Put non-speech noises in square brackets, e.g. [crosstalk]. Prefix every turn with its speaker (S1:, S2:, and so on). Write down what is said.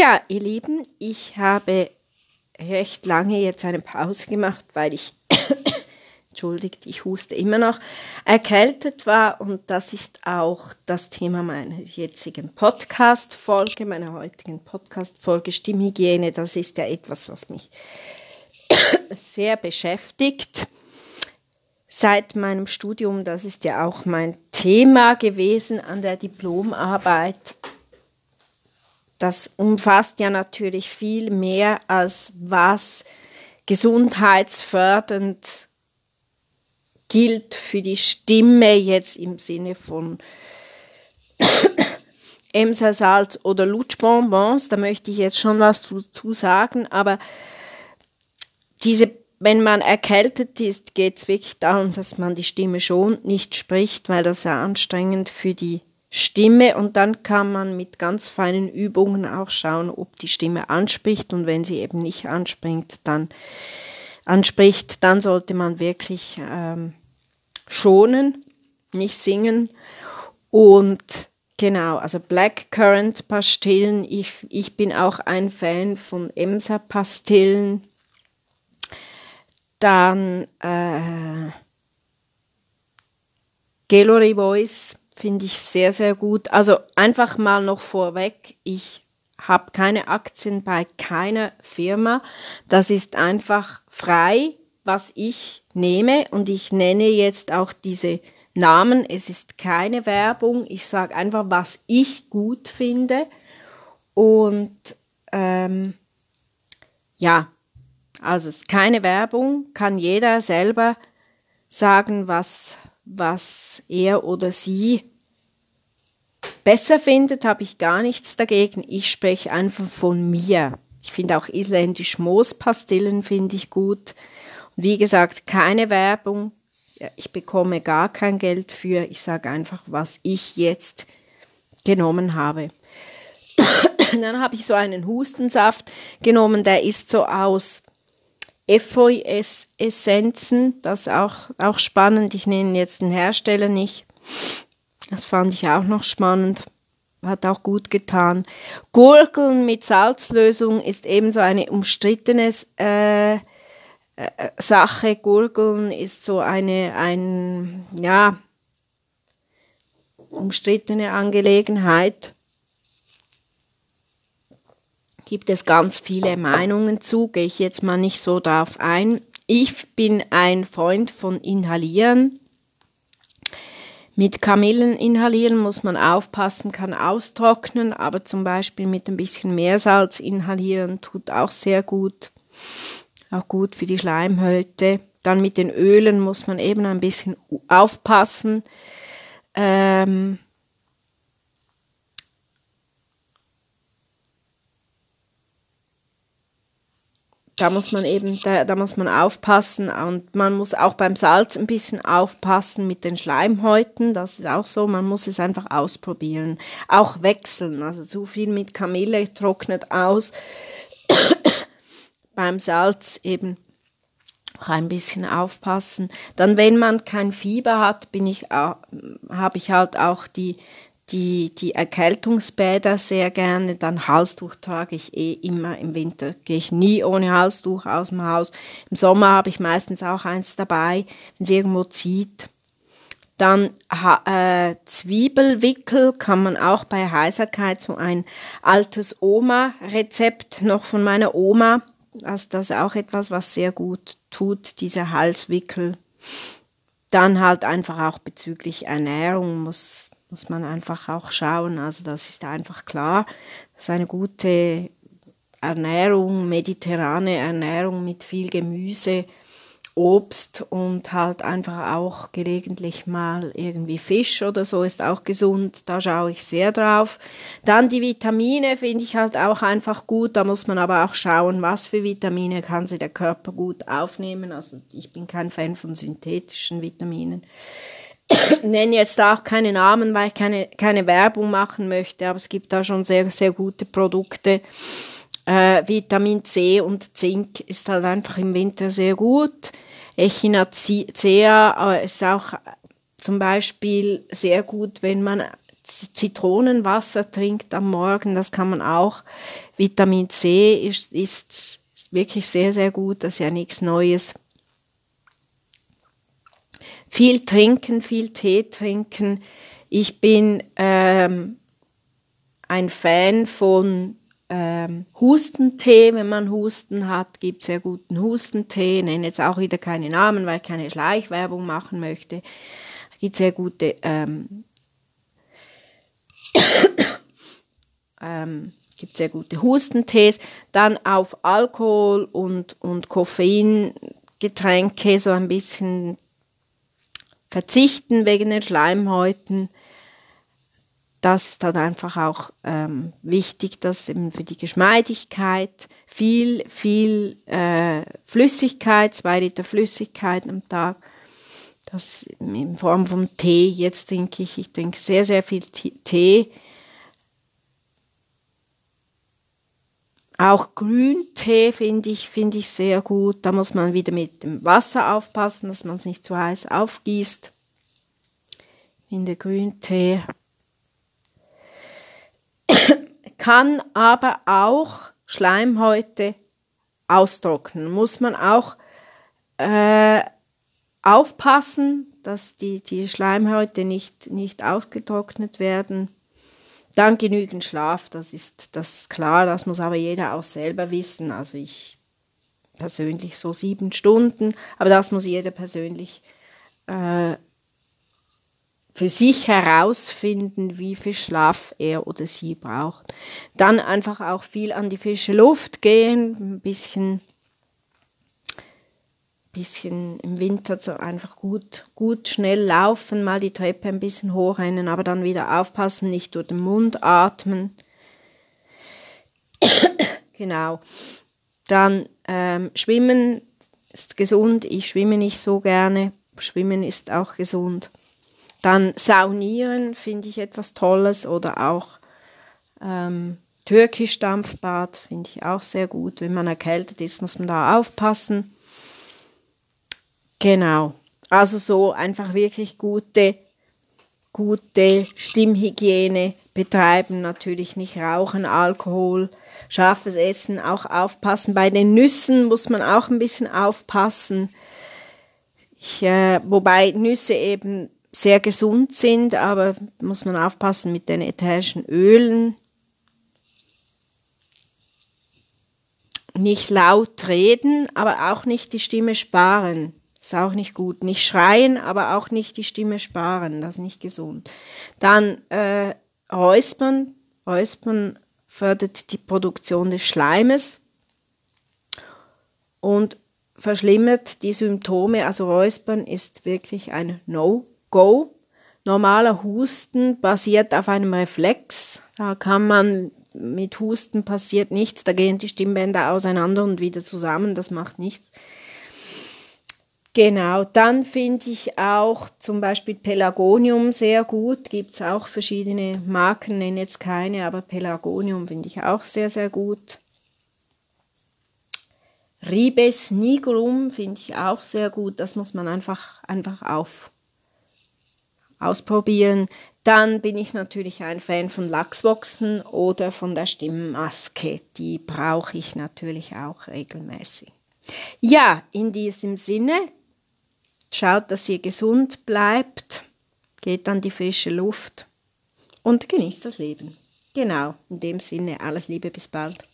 S1: Ja, ihr Lieben, ich habe recht lange jetzt eine Pause gemacht, weil ich, [coughs] entschuldigt, ich huste immer noch, erkältet war und das ist auch das Thema meiner jetzigen Podcast-Folge, meiner heutigen Podcast-Folge Stimmhygiene. Das ist ja etwas, was mich [coughs] sehr beschäftigt seit meinem Studium. Das ist ja auch mein Thema gewesen an der Diplomarbeit. Das umfasst ja natürlich viel mehr als was gesundheitsfördernd gilt für die Stimme jetzt im Sinne von [coughs] Emsersalz oder Lutschbonbons. Da möchte ich jetzt schon was dazu sagen, aber diese, wenn man erkältet ist, geht es wirklich darum, dass man die Stimme schon nicht spricht, weil das ja anstrengend für die Stimme und dann kann man mit ganz feinen Übungen auch schauen, ob die Stimme anspricht und wenn sie eben nicht anspringt, dann anspricht, dann sollte man wirklich ähm, schonen, nicht singen. Und genau, also Blackcurrant Pastillen, ich, ich bin auch ein Fan von Emser Pastillen, dann äh, Gallery Voice finde ich sehr, sehr gut. Also einfach mal noch vorweg, ich habe keine Aktien bei keiner Firma. Das ist einfach frei, was ich nehme und ich nenne jetzt auch diese Namen. Es ist keine Werbung. Ich sage einfach, was ich gut finde. Und ähm, ja, also es ist keine Werbung, kann jeder selber sagen, was, was er oder sie besser findet, habe ich gar nichts dagegen. Ich spreche einfach von mir. Ich finde auch isländisch Moospastillen finde ich gut. Und wie gesagt, keine Werbung. Ich bekomme gar kein Geld für. Ich sage einfach, was ich jetzt genommen habe. [coughs] Dann habe ich so einen Hustensaft genommen, der ist so aus Efeu-Essenzen. Das auch, auch spannend. Ich nenne jetzt den Hersteller nicht. Das fand ich auch noch spannend. Hat auch gut getan. Gurgeln mit Salzlösung ist ebenso eine umstrittene äh, äh, Sache. Gurgeln ist so eine, ein, ja, umstrittene Angelegenheit. Gibt es ganz viele Meinungen zu, gehe ich jetzt mal nicht so darauf ein. Ich bin ein Freund von Inhalieren. Mit Kamillen inhalieren muss man aufpassen, kann austrocknen, aber zum Beispiel mit ein bisschen Meersalz inhalieren tut auch sehr gut. Auch gut für die Schleimhäute. Dann mit den Ölen muss man eben ein bisschen aufpassen. Ähm, da muss man eben, da, da muss man aufpassen und man muss auch beim Salz ein bisschen aufpassen mit den Schleimhäuten, das ist auch so, man muss es einfach ausprobieren. Auch wechseln, also zu viel mit Kamille trocknet aus. [coughs] beim Salz eben auch ein bisschen aufpassen. Dann, wenn man kein Fieber hat, bin ich, habe ich halt auch die die, die Erkältungsbäder sehr gerne. Dann Halstuch trage ich eh immer. Im Winter gehe ich nie ohne Halstuch aus dem Haus. Im Sommer habe ich meistens auch eins dabei, wenn es irgendwo zieht. Dann äh, Zwiebelwickel kann man auch bei Heiserkeit, so ein altes Oma-Rezept noch von meiner Oma. Also das ist auch etwas, was sehr gut tut, dieser Halswickel. Dann halt einfach auch bezüglich Ernährung muss muss man einfach auch schauen. Also das ist einfach klar, dass eine gute Ernährung, mediterrane Ernährung mit viel Gemüse, Obst und halt einfach auch gelegentlich mal irgendwie Fisch oder so ist auch gesund. Da schaue ich sehr drauf. Dann die Vitamine finde ich halt auch einfach gut. Da muss man aber auch schauen, was für Vitamine kann sie der Körper gut aufnehmen. Also ich bin kein Fan von synthetischen Vitaminen [coughs] nenne jetzt auch keine Namen, weil ich keine, keine Werbung machen möchte, aber es gibt da schon sehr, sehr gute Produkte. Äh, Vitamin C und Zink ist halt einfach im Winter sehr gut. Echinacea äh, ist auch zum Beispiel sehr gut, wenn man Zitronenwasser trinkt am Morgen, das kann man auch. Vitamin C ist, ist wirklich sehr, sehr gut, das ist ja nichts Neues. Viel trinken, viel Tee trinken. Ich bin ähm, ein Fan von ähm, Hustentee, wenn man Husten hat, gibt sehr guten Hustentee. Ich nenne jetzt auch wieder keine Namen, weil ich keine Schleichwerbung machen möchte. Es gibt sehr gute ähm, [coughs] ähm, gibt sehr gute Hustentees. Dann auf Alkohol und, und Koffeingetränke so ein bisschen verzichten wegen den Schleimhäuten. Das ist halt einfach auch ähm, wichtig, dass eben für die Geschmeidigkeit viel, viel äh, Flüssigkeit, zwei Liter Flüssigkeit am Tag, das in Form von Tee, jetzt trinke ich, ich trinke sehr, sehr viel Tee, Auch Grüntee finde ich, finde ich sehr gut. Da muss man wieder mit dem Wasser aufpassen, dass man es nicht zu heiß aufgießt. In der Grüntee. [coughs] Kann aber auch Schleimhäute austrocknen. Muss man auch äh, aufpassen, dass die, die Schleimhäute nicht, nicht ausgetrocknet werden. Dann genügend Schlaf, das ist das klar, das muss aber jeder auch selber wissen. Also ich persönlich so sieben Stunden, aber das muss jeder persönlich äh, für sich herausfinden, wie viel Schlaf er oder sie braucht. Dann einfach auch viel an die frische Luft gehen, ein bisschen bisschen im Winter so einfach gut, gut schnell laufen, mal die Treppe ein bisschen hochrennen, aber dann wieder aufpassen, nicht durch den Mund atmen. [coughs] genau. Dann ähm, Schwimmen ist gesund. Ich schwimme nicht so gerne. Schwimmen ist auch gesund. Dann Saunieren finde ich etwas Tolles oder auch ähm, Türkisch Dampfbad finde ich auch sehr gut. Wenn man erkältet ist, muss man da aufpassen. Genau. Also so einfach wirklich gute, gute Stimmhygiene betreiben, natürlich nicht rauchen, Alkohol, scharfes Essen, auch aufpassen. Bei den Nüssen muss man auch ein bisschen aufpassen. Ich, äh, wobei Nüsse eben sehr gesund sind, aber muss man aufpassen mit den ätherischen Ölen. Nicht laut reden, aber auch nicht die Stimme sparen. Ist auch nicht gut. Nicht schreien, aber auch nicht die Stimme sparen. Das ist nicht gesund. Dann äh, Räuspern. Räuspern fördert die Produktion des Schleimes und verschlimmert die Symptome. Also Räuspern ist wirklich ein No-Go. Normaler Husten basiert auf einem Reflex. Da kann man mit Husten passiert nichts. Da gehen die Stimmbänder auseinander und wieder zusammen. Das macht nichts. Genau, dann finde ich auch zum Beispiel Pelagonium sehr gut. Gibt es auch verschiedene Marken, nenne jetzt keine, aber Pelagonium finde ich auch sehr, sehr gut. Ribes nigrum finde ich auch sehr gut. Das muss man einfach, einfach auf, ausprobieren. Dann bin ich natürlich ein Fan von Lachsboxen oder von der Stimmmaske. Die brauche ich natürlich auch regelmäßig. Ja, in diesem Sinne Schaut, dass ihr gesund bleibt, geht an die frische Luft und genießt das Leben. Genau, in dem Sinne alles Liebe, bis bald.